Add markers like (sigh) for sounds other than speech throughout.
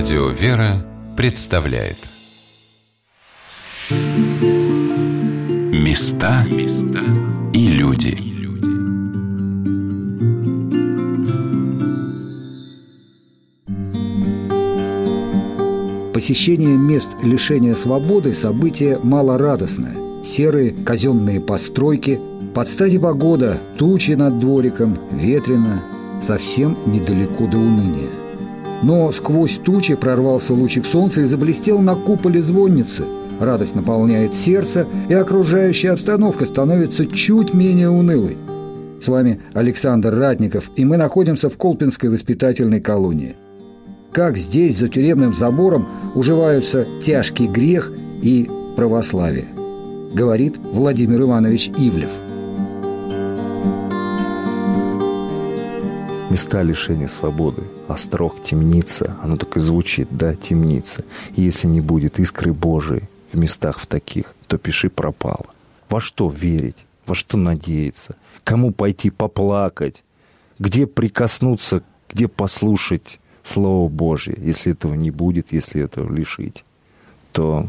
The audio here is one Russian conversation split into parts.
Радио «Вера» представляет Места и люди Посещение мест лишения свободы – событие малорадостное. Серые казенные постройки, под стати погода, тучи над двориком, ветрено, совсем недалеко до уныния. Но сквозь тучи прорвался лучик солнца и заблестел на куполе звонницы. Радость наполняет сердце, и окружающая обстановка становится чуть менее унылой. С вами Александр Ратников, и мы находимся в Колпинской воспитательной колонии. Как здесь, за тюремным забором, уживаются тяжкий грех и православие, говорит Владимир Иванович Ивлев – места лишения свободы. Острог, темница, оно так и звучит, да, темница. И если не будет искры Божией в местах в таких, то пиши пропало. Во что верить? Во что надеяться? Кому пойти поплакать? Где прикоснуться? Где послушать Слово Божье? Если этого не будет, если этого лишить, то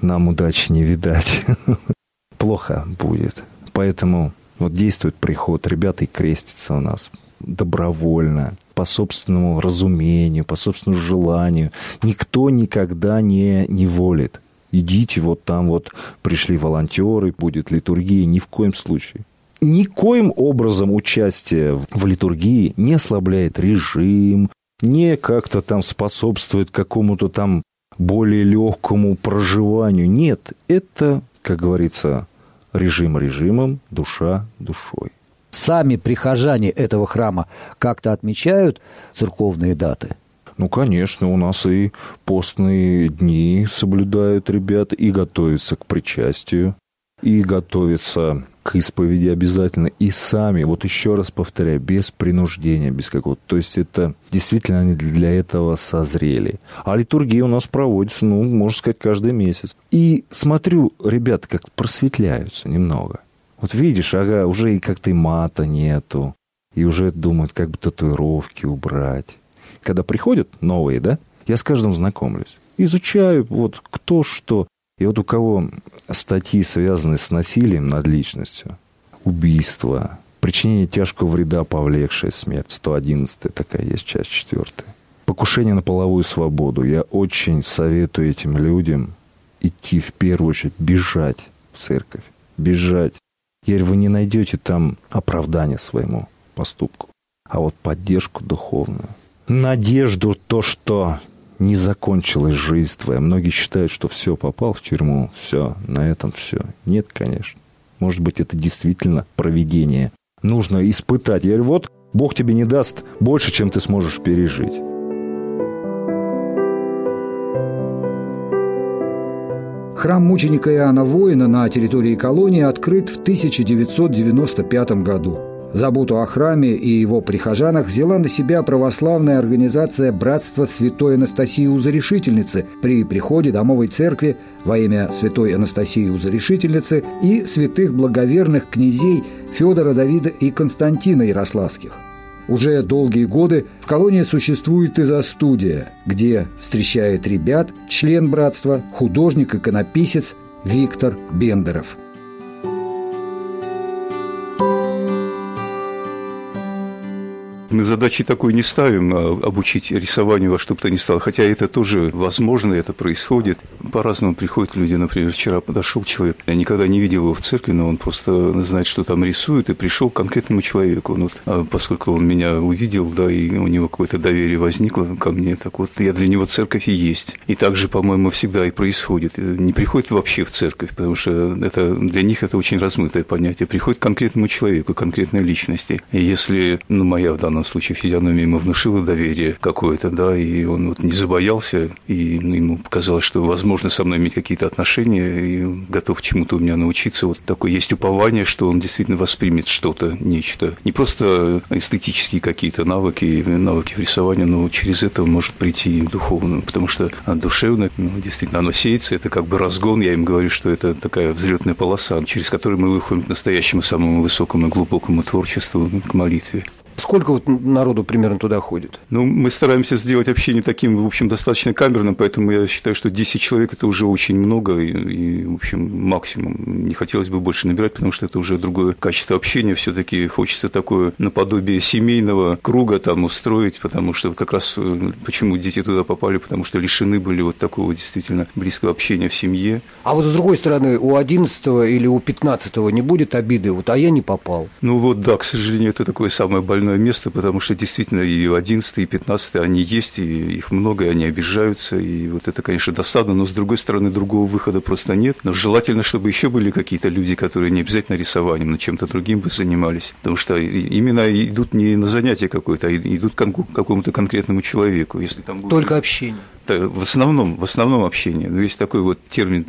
нам удачи не видать. (laughs) Плохо будет. Поэтому вот действует приход, ребята и крестятся у нас добровольно, по собственному разумению, по собственному желанию. Никто никогда не, не волит. Идите, вот там вот пришли волонтеры, будет литургия. Ни в коем случае. Никоим образом участие в литургии не ослабляет режим, не как-то там способствует какому-то там более легкому проживанию. Нет, это, как говорится, режим режимом, душа душой сами прихожане этого храма как-то отмечают церковные даты? Ну, конечно, у нас и постные дни соблюдают ребята, и готовятся к причастию, и готовятся к исповеди обязательно, и сами, вот еще раз повторяю, без принуждения, без какого-то. То есть это действительно они для этого созрели. А литургия у нас проводится, ну, можно сказать, каждый месяц. И смотрю, ребята как просветляются немного. Вот видишь, ага, уже и как-то мата нету. И уже думают, как бы татуировки убрать. Когда приходят новые, да, я с каждым знакомлюсь. Изучаю, вот кто что. И вот у кого статьи, связанные с насилием над личностью, убийство, причинение тяжкого вреда, повлекшее смерть, 111 такая есть часть четвертая. Покушение на половую свободу. Я очень советую этим людям идти в первую очередь, бежать в церковь, бежать и вы не найдете там оправдания своему поступку, а вот поддержку духовную. Надежду то, что не закончилась жизнь твоя. Многие считают, что все, попал в тюрьму, все, на этом все. Нет, конечно. Может быть, это действительно проведение. Нужно испытать. Я говорю, вот Бог тебе не даст больше, чем ты сможешь пережить. Храм мученика Иоанна Воина на территории колонии открыт в 1995 году. Заботу о храме и его прихожанах взяла на себя православная организация «Братство Святой Анастасии Узарешительницы» при приходе Домовой Церкви во имя Святой Анастасии Узарешительницы и святых благоверных князей Федора, Давида и Константина Ярославских – уже долгие годы в колонии существует изо-студия, где встречает ребят член братства, художник-иконописец Виктор Бендеров – Задачи такой не ставим, а обучить рисованию во что бы то ни стало. Хотя это тоже возможно, это происходит. По-разному приходят люди. Например, вчера подошел человек, я никогда не видел его в церкви, но он просто знает, что там рисует, и пришел к конкретному человеку. Ну, вот, а поскольку он меня увидел, да, и у него какое-то доверие возникло ко мне, так вот я для него церковь и есть. И так же, по-моему, всегда и происходит. Не приходит вообще в церковь, потому что это, для них это очень размытое понятие. Приходит к конкретному человеку, конкретной личности. И если, ну, моя в данном данном случае физиономия ему внушила доверие какое-то, да, и он вот не забоялся, и ему показалось, что возможно со мной иметь какие-то отношения, и готов чему-то у меня научиться. Вот такое есть упование, что он действительно воспримет что-то, нечто. Не просто эстетические какие-то навыки, навыки в рисовании, но через это может прийти и духовно, потому что душевно, ну, действительно, оно сеется, это как бы разгон, я им говорю, что это такая взлетная полоса, через которую мы выходим к настоящему самому высокому и глубокому творчеству, к молитве. Сколько вот народу примерно туда ходит? Ну, мы стараемся сделать общение таким, в общем, достаточно камерным, поэтому я считаю, что 10 человек – это уже очень много, и, и, в общем, максимум. Не хотелось бы больше набирать, потому что это уже другое качество общения. все таки хочется такое наподобие семейного круга там устроить, потому что как раз э, почему дети туда попали, потому что лишены были вот такого действительно близкого общения в семье. А вот с другой стороны, у 11 или у 15 не будет обиды, вот, а я не попал? Ну вот, да, к сожалению, это такое самое больное место, потому что действительно и 11 и 15 они есть, и их много, и они обижаются, и вот это, конечно, досадно, но с другой стороны, другого выхода просто нет. Но желательно, чтобы еще были какие-то люди, которые не обязательно рисованием, но чем-то другим бы занимались, потому что именно идут не на занятие какое-то, а идут к какому-то конкретному человеку. Если там будет... Только общение в основном, в основном общение. Но есть такой вот термин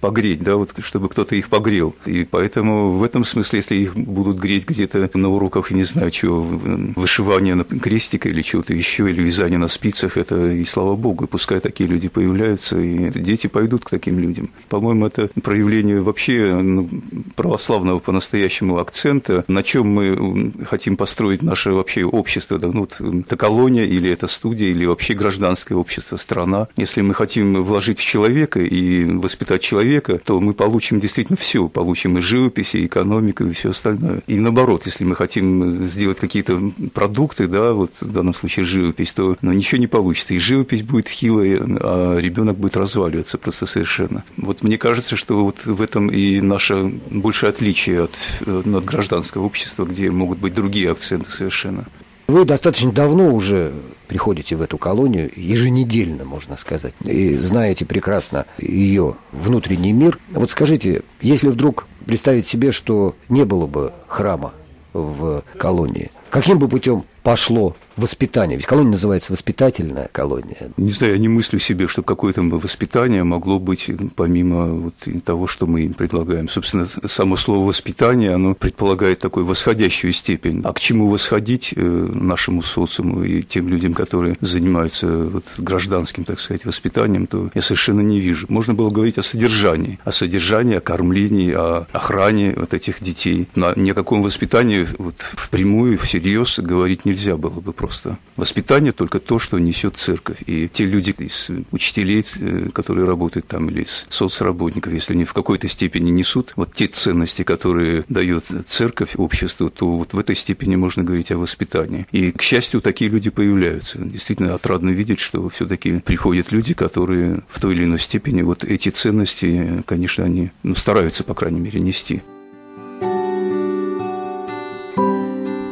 погреть, да, вот чтобы кто-то их погрел. И поэтому в этом смысле, если их будут греть где-то на уроках, не знаю, чего, вышивания на крестика или чего-то еще, или вязания на спицах, это и слава богу, пускай такие люди появляются, и дети пойдут к таким людям. По-моему, это проявление вообще ну, православного по-настоящему акцента, на чем мы хотим построить наше вообще общество. Да? Ну, вот, это колония или это студия, или вообще гражданское общество страна. Если мы хотим вложить в человека и воспитать человека, то мы получим действительно все. Получим и живопись, и экономику, и все остальное. И наоборот, если мы хотим сделать какие-то продукты, да, вот в данном случае живопись, то ну, ничего не получится. И живопись будет хилая, а ребенок будет разваливаться просто совершенно. Вот мне кажется, что вот в этом и наше большее отличие от, э, от гражданского общества, где могут быть другие акценты совершенно. Вы достаточно давно уже приходите в эту колонию, еженедельно, можно сказать, и знаете прекрасно ее внутренний мир. Вот скажите, если вдруг представить себе, что не было бы храма в колонии, каким бы путем пошло воспитание? Ведь колония называется воспитательная колония. Не знаю, я не мыслю себе, что какое-то воспитание могло быть помимо вот того, что мы им предлагаем. Собственно, само слово «воспитание», оно предполагает такую восходящую степень. А к чему восходить э, нашему социуму и тем людям, которые занимаются вот гражданским, так сказать, воспитанием, то я совершенно не вижу. Можно было говорить о содержании, о содержании, о кормлении, о охране вот этих детей. Но ни о каком воспитании вот впрямую, всерьез говорить нельзя было бы просто. Воспитание только то, что несет церковь. И те люди из учителей, э, которые работают там, или из соцработников, если они в какой-то степени несут вот те ценности, которые дает церковь обществу, то вот в этой степени можно говорить о воспитании. И, к счастью, такие люди появляются. Действительно отрадно видеть, что все-таки приходят люди, которые в той или иной степени вот эти ценности, конечно, они ну, стараются, по крайней мере, нести.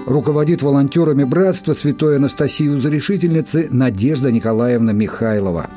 Руководит волонтерами братства Святой Анастасии Узрешительницы Надежда Николаевна Михайлова.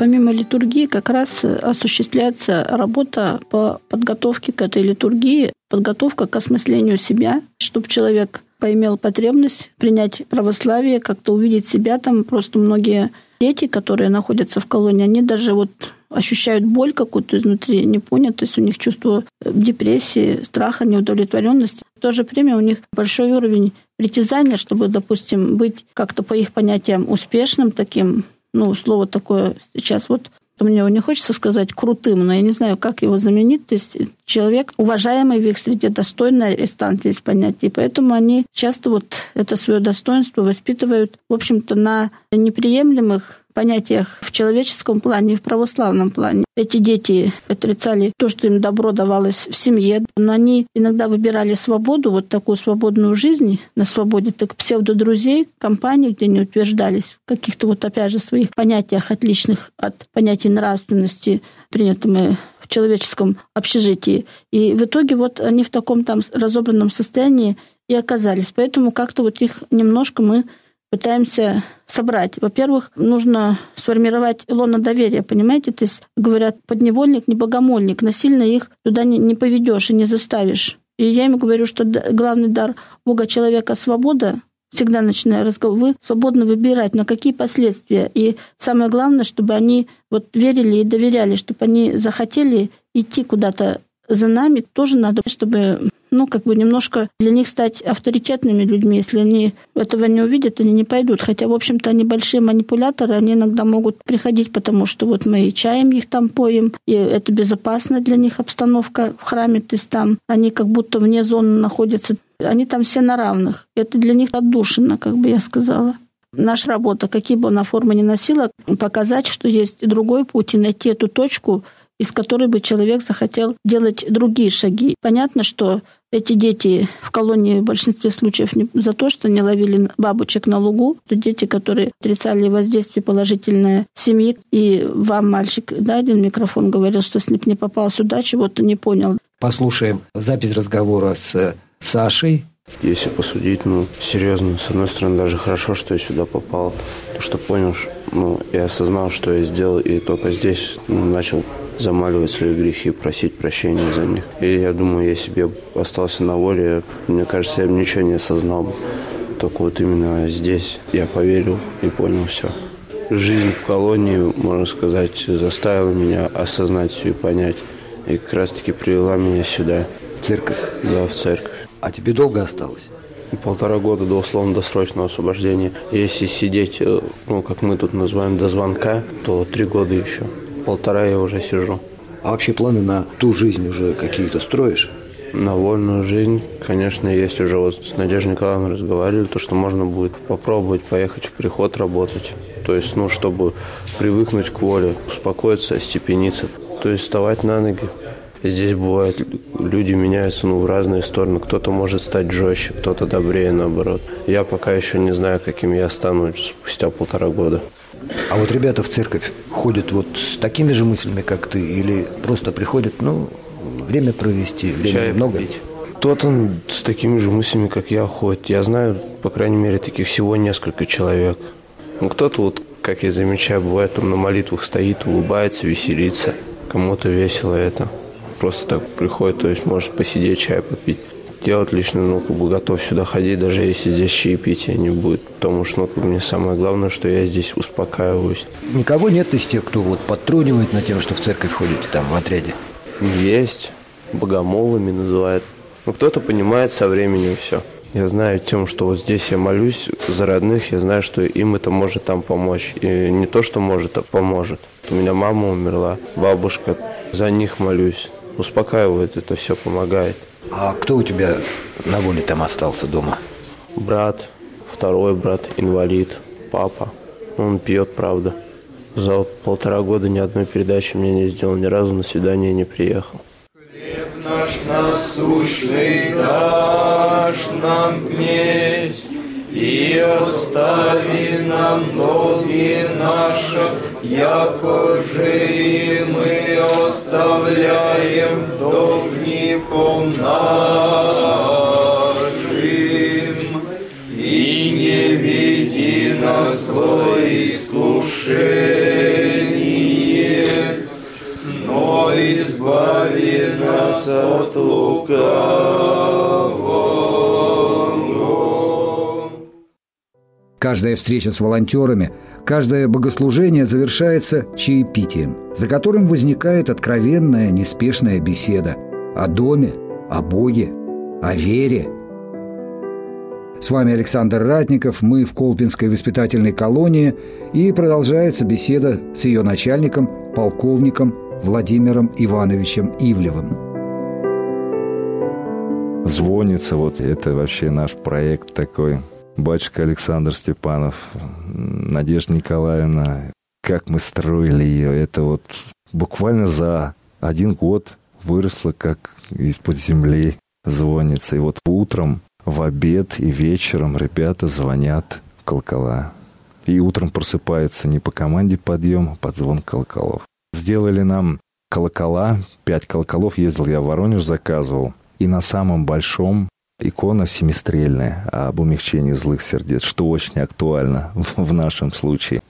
Помимо литургии как раз осуществляется работа по подготовке к этой литургии, подготовка к осмыслению себя, чтобы человек поимел потребность принять православие, как-то увидеть себя там. Просто многие дети, которые находятся в колонии, они даже вот ощущают боль какую-то изнутри, не понят, то есть у них чувство депрессии, страха, неудовлетворенности. В то же время у них большой уровень притязания, чтобы, допустим, быть как-то по их понятиям успешным таким, ну, слово такое сейчас вот мне его не хочется сказать крутым, но я не знаю, как его заменить. То есть человек, уважаемый в их среде, достойный арестант здесь понятие. И поэтому они часто вот это свое достоинство воспитывают, в общем-то, на неприемлемых понятиях в человеческом плане и в православном плане. Эти дети отрицали то, что им добро давалось в семье, но они иногда выбирали свободу, вот такую свободную жизнь на свободе, так псевдодрузей, компаний, где они утверждались в каких-то вот опять же своих понятиях, отличных от понятий нравственности, принятыми в человеческом общежитии. И в итоге вот они в таком там разобранном состоянии и оказались. Поэтому как-то вот их немножко мы пытаемся собрать. Во-первых, нужно сформировать лоно доверия, понимаете? То есть говорят, подневольник, не богомольник. Насильно их туда не, не поведешь и не заставишь. И я им говорю, что главный дар Бога человека – свобода, всегда начиная разговор, вы свободно выбирать, на какие последствия. И самое главное, чтобы они вот верили и доверяли, чтобы они захотели идти куда-то за нами, тоже надо, чтобы ну, как бы немножко для них стать авторитетными людьми. Если они этого не увидят, они не пойдут. Хотя, в общем-то, они большие манипуляторы, они иногда могут приходить, потому что вот мы и чаем их там поем, и это безопасная для них обстановка в храме, то есть там они как будто вне зоны находятся, они там все на равных. Это для них отдушина, как бы я сказала. Наша работа, какие бы она формы ни носила, показать, что есть другой путь и найти эту точку, из которой бы человек захотел делать другие шаги. Понятно, что эти дети в колонии в большинстве случаев не за то, что не ловили бабочек на лугу, то дети, которые отрицали воздействие положительное семьи. И вам, мальчик, да, один микрофон говорил, что если бы не попал сюда, чего-то не понял. Послушаем запись разговора с Сашей. Если посудить, ну, серьезно, с одной стороны, даже хорошо, что я сюда попал. То, что понял, ну, я осознал, что я сделал, и только здесь ну, начал замаливать свои грехи, просить прощения за них. И я думаю, если бы я остался на воле, мне кажется, я бы ничего не осознал. Только вот именно здесь я поверил и понял все. Жизнь в колонии, можно сказать, заставила меня осознать все и понять. И как раз-таки привела меня сюда. В церковь? Да, в церковь. А тебе долго осталось? Полтора года до условно-досрочного освобождения. Если сидеть, э, ну, как мы тут называем, до звонка, то три года еще полтора я уже сижу. А вообще планы на ту жизнь уже какие-то строишь? На вольную жизнь, конечно, есть уже. Вот с Надеждой Николаевной разговаривали, то, что можно будет попробовать поехать в приход работать. То есть, ну, чтобы привыкнуть к воле, успокоиться, остепениться. То есть, вставать на ноги. Здесь бывает, люди меняются ну, в разные стороны. Кто-то может стать жестче, кто-то добрее, наоборот. Я пока еще не знаю, каким я стану спустя полтора года. А вот ребята в церковь ходят вот с такими же мыслями, как ты, или просто приходят, ну, время провести, время Чай много? Пить. Кто-то с такими же мыслями, как я, ходит. Я знаю, по крайней мере, таких всего несколько человек. Ну, кто-то вот, как я замечаю, бывает там на молитвах стоит, улыбается, веселится. Кому-то весело это. Просто так приходит, то есть может посидеть, чай попить я вот лично, ну, как бы готов сюда ходить, даже если здесь чаепития не будет. Потому что, ну, как бы мне самое главное, что я здесь успокаиваюсь. Никого нет из тех, кто вот подтрунивает на тем, что в церковь ходите там в отряде? Есть. Богомолами называют. Ну, кто-то понимает со временем все. Я знаю тем, что вот здесь я молюсь за родных, я знаю, что им это может там помочь. И не то, что может, а поможет. У меня мама умерла, бабушка, за них молюсь. Успокаивает это все, помогает. А кто у тебя на воле там остался дома? Брат, второй брат, инвалид, папа. Он пьет, правда. За полтора года ни одной передачи мне не сделал, ни разу на свидание не приехал. Хлеб наш насущный дашь нам вместе, и остави нам долги наши, яко мы оставляем должником нашим. И не веди нас во искушение, но избави нас от лукавого. Каждая встреча с волонтерами, каждое богослужение завершается чаепитием, за которым возникает откровенная, неспешная беседа о доме, о Боге, о вере. С вами Александр Ратников, мы в Колпинской воспитательной колонии, и продолжается беседа с ее начальником, полковником Владимиром Ивановичем Ивлевым. Звонится, вот это вообще наш проект такой – батюшка Александр Степанов, Надежда Николаевна, как мы строили ее, это вот буквально за один год выросло, как из-под земли звонится. И вот утром, в обед и вечером ребята звонят колокола. И утром просыпается не по команде подъем, а под звон колоколов. Сделали нам колокола, пять колоколов, ездил я в Воронеж, заказывал. И на самом большом икона семистрельная об умягчении злых сердец, что очень актуально в нашем случае.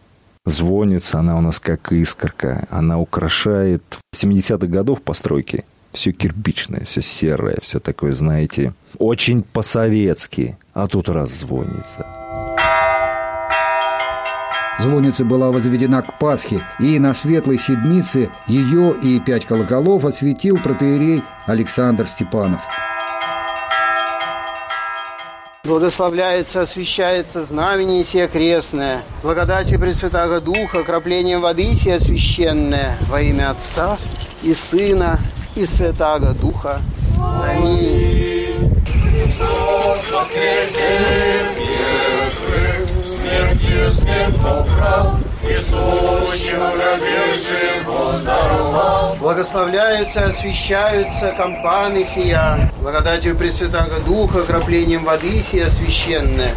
Звонится она у нас как искорка. Она украшает 70-х годов постройки. Все кирпичное, все серое, все такое, знаете, очень по-советски. А тут раз звонится. Звонница была возведена к Пасхе, и на Светлой Седмице ее и пять колоколов осветил протеерей Александр Степанов – Благословляется, освящается знамение сие крестное, благодатью Пресвятаго Духа, краплением воды сие священное, во имя Отца и Сына и Святаго Духа. Аминь. Христос воскресе смертью смерть поправ, и сущим родившим Он даровал. Благословляются, освящаются компаны сия, благодатью Пресвятаго Духа, краплением воды сия священное,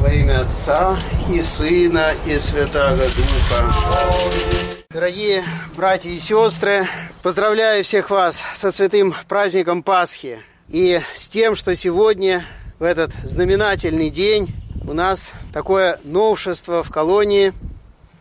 во имя Отца и Сына и Святаго Духа. Дорогие братья и сестры, поздравляю всех вас со святым праздником Пасхи и с тем, что сегодня, в этот знаменательный день, у нас такое новшество в колонии.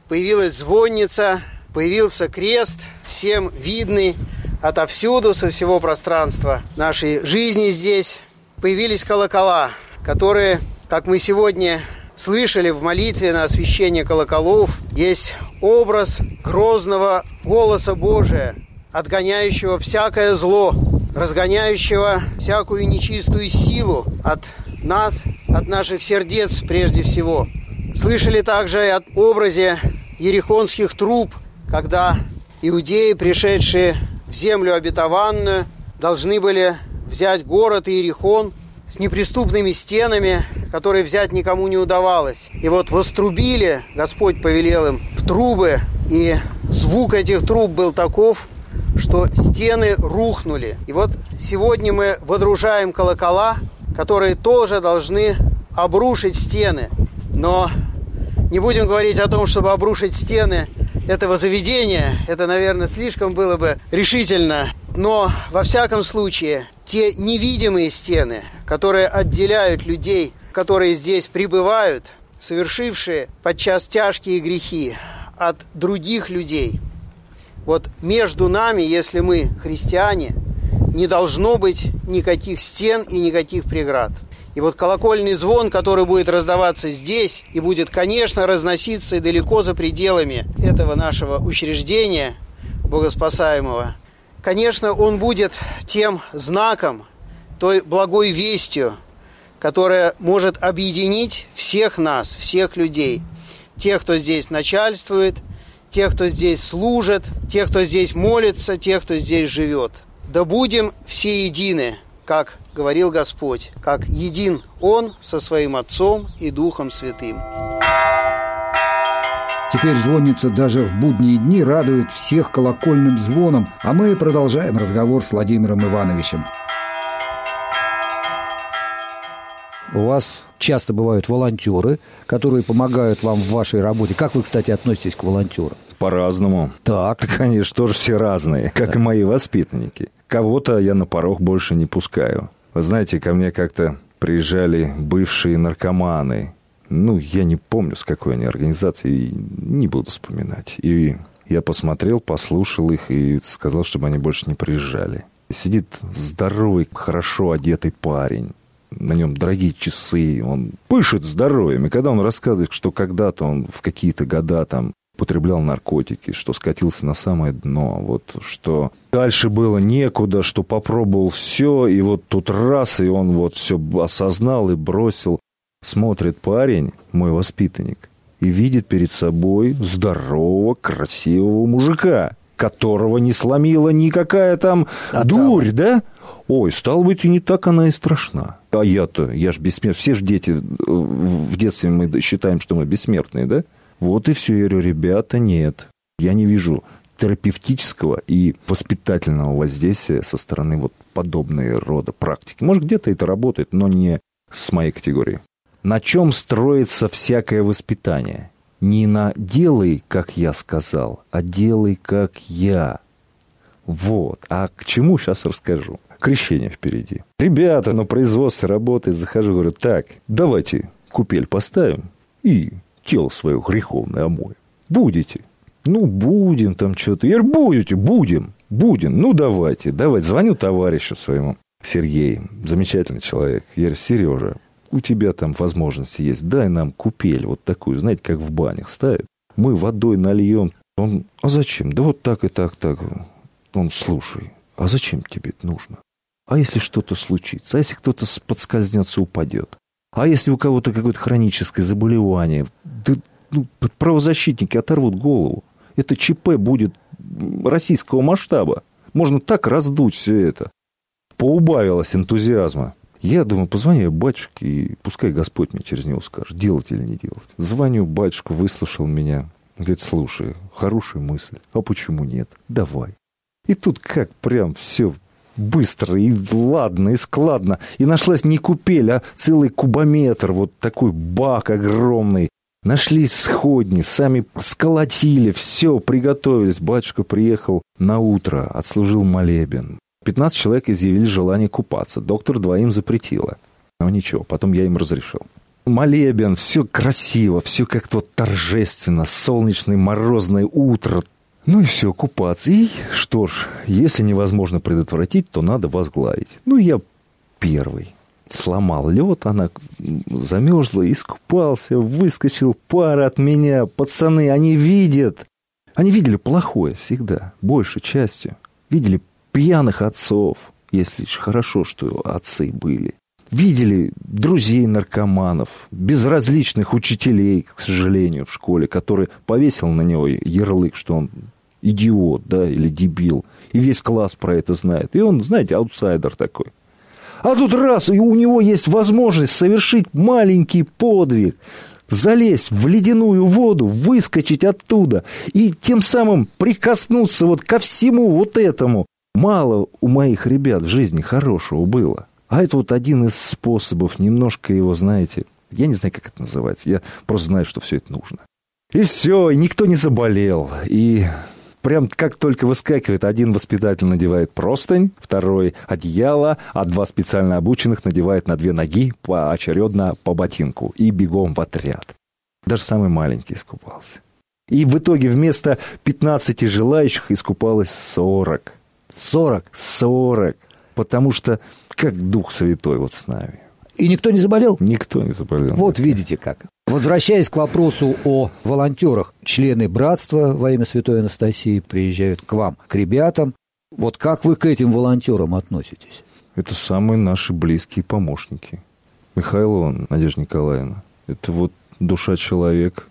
Появилась звонница, появился крест, всем видный отовсюду, со всего пространства нашей жизни здесь. Появились колокола, которые, как мы сегодня слышали в молитве на освящение колоколов, есть образ грозного голоса Божия, отгоняющего всякое зло, разгоняющего всякую нечистую силу от нас, от наших сердец прежде всего. Слышали также о образе ерехонских труб, когда иудеи, пришедшие в землю обетованную, должны были взять город Иерихон с неприступными стенами, которые взять никому не удавалось. И вот вострубили, Господь повелел им, в трубы, и звук этих труб был таков, что стены рухнули. И вот сегодня мы водружаем колокола, которые тоже должны обрушить стены. Но не будем говорить о том, чтобы обрушить стены этого заведения. Это, наверное, слишком было бы решительно. Но, во всяком случае, те невидимые стены, которые отделяют людей, которые здесь пребывают, совершившие подчас тяжкие грехи от других людей. Вот между нами, если мы христиане, не должно быть никаких стен и никаких преград. И вот колокольный звон, который будет раздаваться здесь и будет, конечно, разноситься и далеко за пределами этого нашего учреждения богоспасаемого, конечно, он будет тем знаком, той благой вестью, которая может объединить всех нас, всех людей, тех, кто здесь начальствует, тех, кто здесь служит, тех, кто здесь молится, тех, кто здесь живет. Да будем все едины, как говорил Господь, как един Он со своим Отцом и Духом Святым. Теперь звонница даже в будние дни радует всех колокольным звоном, а мы продолжаем разговор с Владимиром Ивановичем. У вас часто бывают волонтеры, которые помогают вам в вашей работе. Как вы, кстати, относитесь к волонтерам? По-разному. Так. (laughs) Конечно, тоже все разные, как да. и мои воспитанники. Кого-то я на порог больше не пускаю. Вы знаете, ко мне как-то приезжали бывшие наркоманы. Ну, я не помню, с какой они организации, не буду вспоминать. И я посмотрел, послушал их и сказал, чтобы они больше не приезжали. Сидит здоровый, хорошо одетый парень на нем дорогие часы, он пышет здоровьем. И когда он рассказывает, что когда-то он в какие-то года там употреблял наркотики, что скатился на самое дно, вот что дальше было некуда, что попробовал все, и вот тут раз, и он вот все осознал и бросил. Смотрит парень, мой воспитанник, и видит перед собой здорового, красивого мужика, которого не сломила никакая там а дурь, там... да? Ой, стало быть, и не так она и страшна. А я-то, я же бессмертный. Все же дети, в детстве мы считаем, что мы бессмертные, да? Вот и все. Я говорю, ребята, нет. Я не вижу терапевтического и воспитательного воздействия со стороны вот подобной рода практики. Может, где-то это работает, но не с моей категории. На чем строится всякое воспитание? Не на «делай, как я сказал», а «делай, как я». Вот. А к чему сейчас расскажу крещение впереди. Ребята на производстве работают, захожу, говорю, так, давайте купель поставим и тело свое греховное омоем. Будете? Ну, будем там что-то. Я говорю, будете? Будем. Будем. Ну, давайте, давайте. Звоню товарищу своему, Сергей, замечательный человек. Я говорю, Сережа, у тебя там возможности есть, дай нам купель вот такую, знаете, как в банях ставят. Мы водой нальем. Он, а зачем? Да вот так и так, так. Он, слушай, а зачем тебе это нужно? А если что-то случится? А если кто-то подскользнется, упадет? А если у кого-то какое-то хроническое заболевание, да, ну, правозащитники оторвут голову. Это ЧП будет российского масштаба. Можно так раздуть все это. Поубавилось энтузиазма. Я думаю, позвоню батюшке, и пускай Господь мне через него скажет, делать или не делать. Звоню, батюшка выслушал меня. Говорит, слушай, хорошая мысль. А почему нет? Давай. И тут как прям все быстро и ладно, и складно. И нашлась не купель, а целый кубометр, вот такой бак огромный. Нашлись сходни, сами сколотили, все, приготовились. Батюшка приехал на утро, отслужил молебен. 15 человек изъявили желание купаться. Доктор двоим запретила. Но ничего, потом я им разрешил. Молебен, все красиво, все как-то торжественно, солнечное морозное утро. Ну и все, купаться. И что ж, если невозможно предотвратить, то надо возглавить. Ну, я первый. Сломал лед, она замерзла, искупался, выскочил пар от меня. Пацаны, они видят. Они видели плохое всегда, большей частью. Видели пьяных отцов, если хорошо, что отцы были. Видели друзей наркоманов, безразличных учителей, к сожалению, в школе, который повесил на него ярлык, что он идиот, да, или дебил. И весь класс про это знает. И он, знаете, аутсайдер такой. А тут раз, и у него есть возможность совершить маленький подвиг, залезть в ледяную воду, выскочить оттуда и тем самым прикоснуться вот ко всему вот этому, Мало у моих ребят в жизни хорошего было. А это вот один из способов немножко его, знаете, я не знаю, как это называется, я просто знаю, что все это нужно. И все, и никто не заболел. И прям как только выскакивает, один воспитатель надевает простынь, второй одеяло, а два специально обученных надевают на две ноги поочередно по ботинку и бегом в отряд. Даже самый маленький искупался. И в итоге вместо 15 желающих искупалось 40. 40. 40. Потому что как Дух Святой вот с нами. И никто не заболел? Никто не заболел. Вот видите как. Возвращаясь к вопросу о волонтерах, члены братства во имя Святой Анастасии приезжают к вам, к ребятам. Вот как вы к этим волонтерам относитесь? Это самые наши близкие помощники. Михайлова Надежда Николаевна. Это вот душа человека,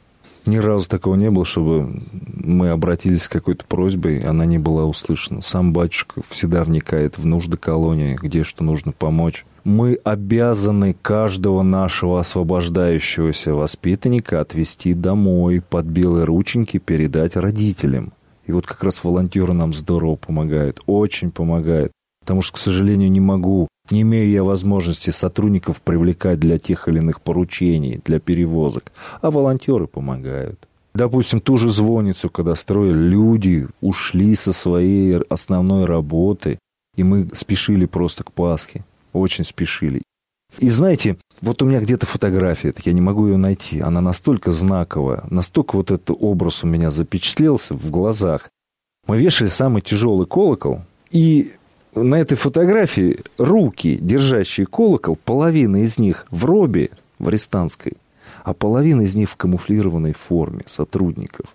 ни разу такого не было, чтобы мы обратились с какой-то просьбой, она не была услышана. Сам батюшка всегда вникает в нужды колонии, где что нужно помочь. Мы обязаны каждого нашего освобождающегося воспитанника отвезти домой, под белые рученьки передать родителям. И вот как раз волонтеры нам здорово помогают, очень помогают. Потому что, к сожалению, не могу не имею я возможности сотрудников привлекать для тех или иных поручений, для перевозок, а волонтеры помогают. Допустим, ту же звонницу, когда строили, люди ушли со своей основной работы, и мы спешили просто к Пасхе, очень спешили. И знаете, вот у меня где-то фотография, я не могу ее найти, она настолько знаковая, настолько вот этот образ у меня запечатлелся в глазах. Мы вешали самый тяжелый колокол, и на этой фотографии руки, держащие колокол, половина из них в робе, в арестантской, а половина из них в камуфлированной форме сотрудников.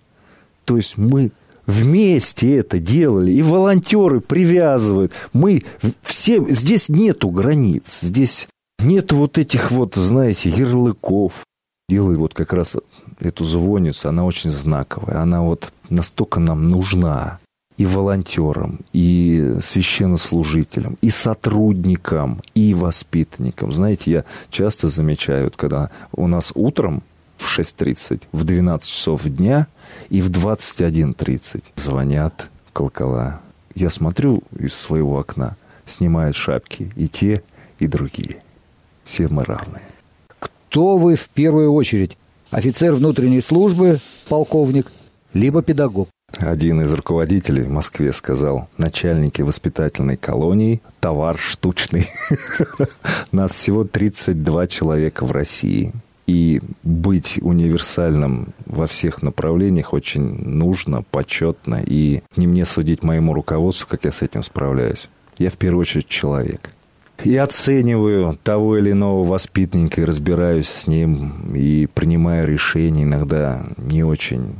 То есть мы вместе это делали, и волонтеры привязывают. Мы все, здесь нету границ, здесь нету вот этих вот, знаете, ярлыков. Делаю вот как раз эту звонницу, она очень знаковая, она вот настолько нам нужна и волонтерам, и священнослужителям, и сотрудникам, и воспитанникам. Знаете, я часто замечаю, вот когда у нас утром в 6.30, в 12 часов дня и в 21.30 звонят колокола. Я смотрю из своего окна, снимают шапки и те, и другие. Все мы равны. Кто вы в первую очередь? Офицер внутренней службы, полковник, либо педагог? Один из руководителей в Москве сказал, начальники воспитательной колонии – товар штучный. (laughs) Нас всего 32 человека в России. И быть универсальным во всех направлениях очень нужно, почетно. И не мне судить моему руководству, как я с этим справляюсь. Я в первую очередь человек. И оцениваю того или иного воспитанника, и разбираюсь с ним, и принимаю решения иногда не очень,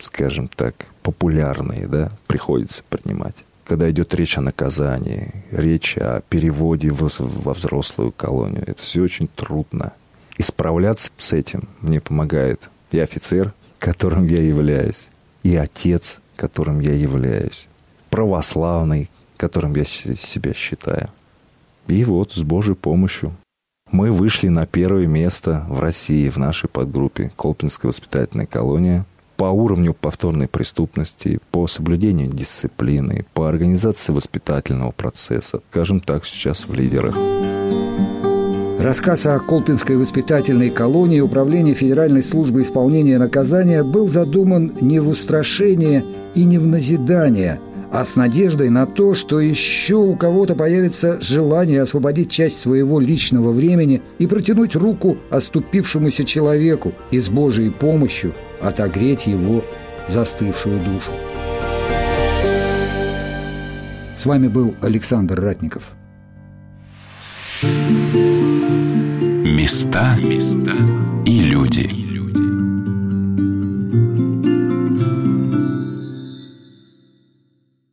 скажем так, популярные, да, приходится принимать. Когда идет речь о наказании, речь о переводе во взрослую колонию, это все очень трудно. И справляться с этим мне помогает и офицер, которым я являюсь, и отец, которым я являюсь, православный, которым я себя считаю. И вот с Божьей помощью мы вышли на первое место в России в нашей подгруппе Колпинская воспитательная колония по уровню повторной преступности, по соблюдению дисциплины, по организации воспитательного процесса, скажем так, сейчас в лидерах. Рассказ о Колпинской воспитательной колонии Управления Федеральной службы исполнения наказания был задуман не в устрашение и не в назидание, а с надеждой на то, что еще у кого-то появится желание освободить часть своего личного времени и протянуть руку оступившемуся человеку и с Божьей помощью отогреть его застывшую душу. С вами был Александр Ратников. Места и люди.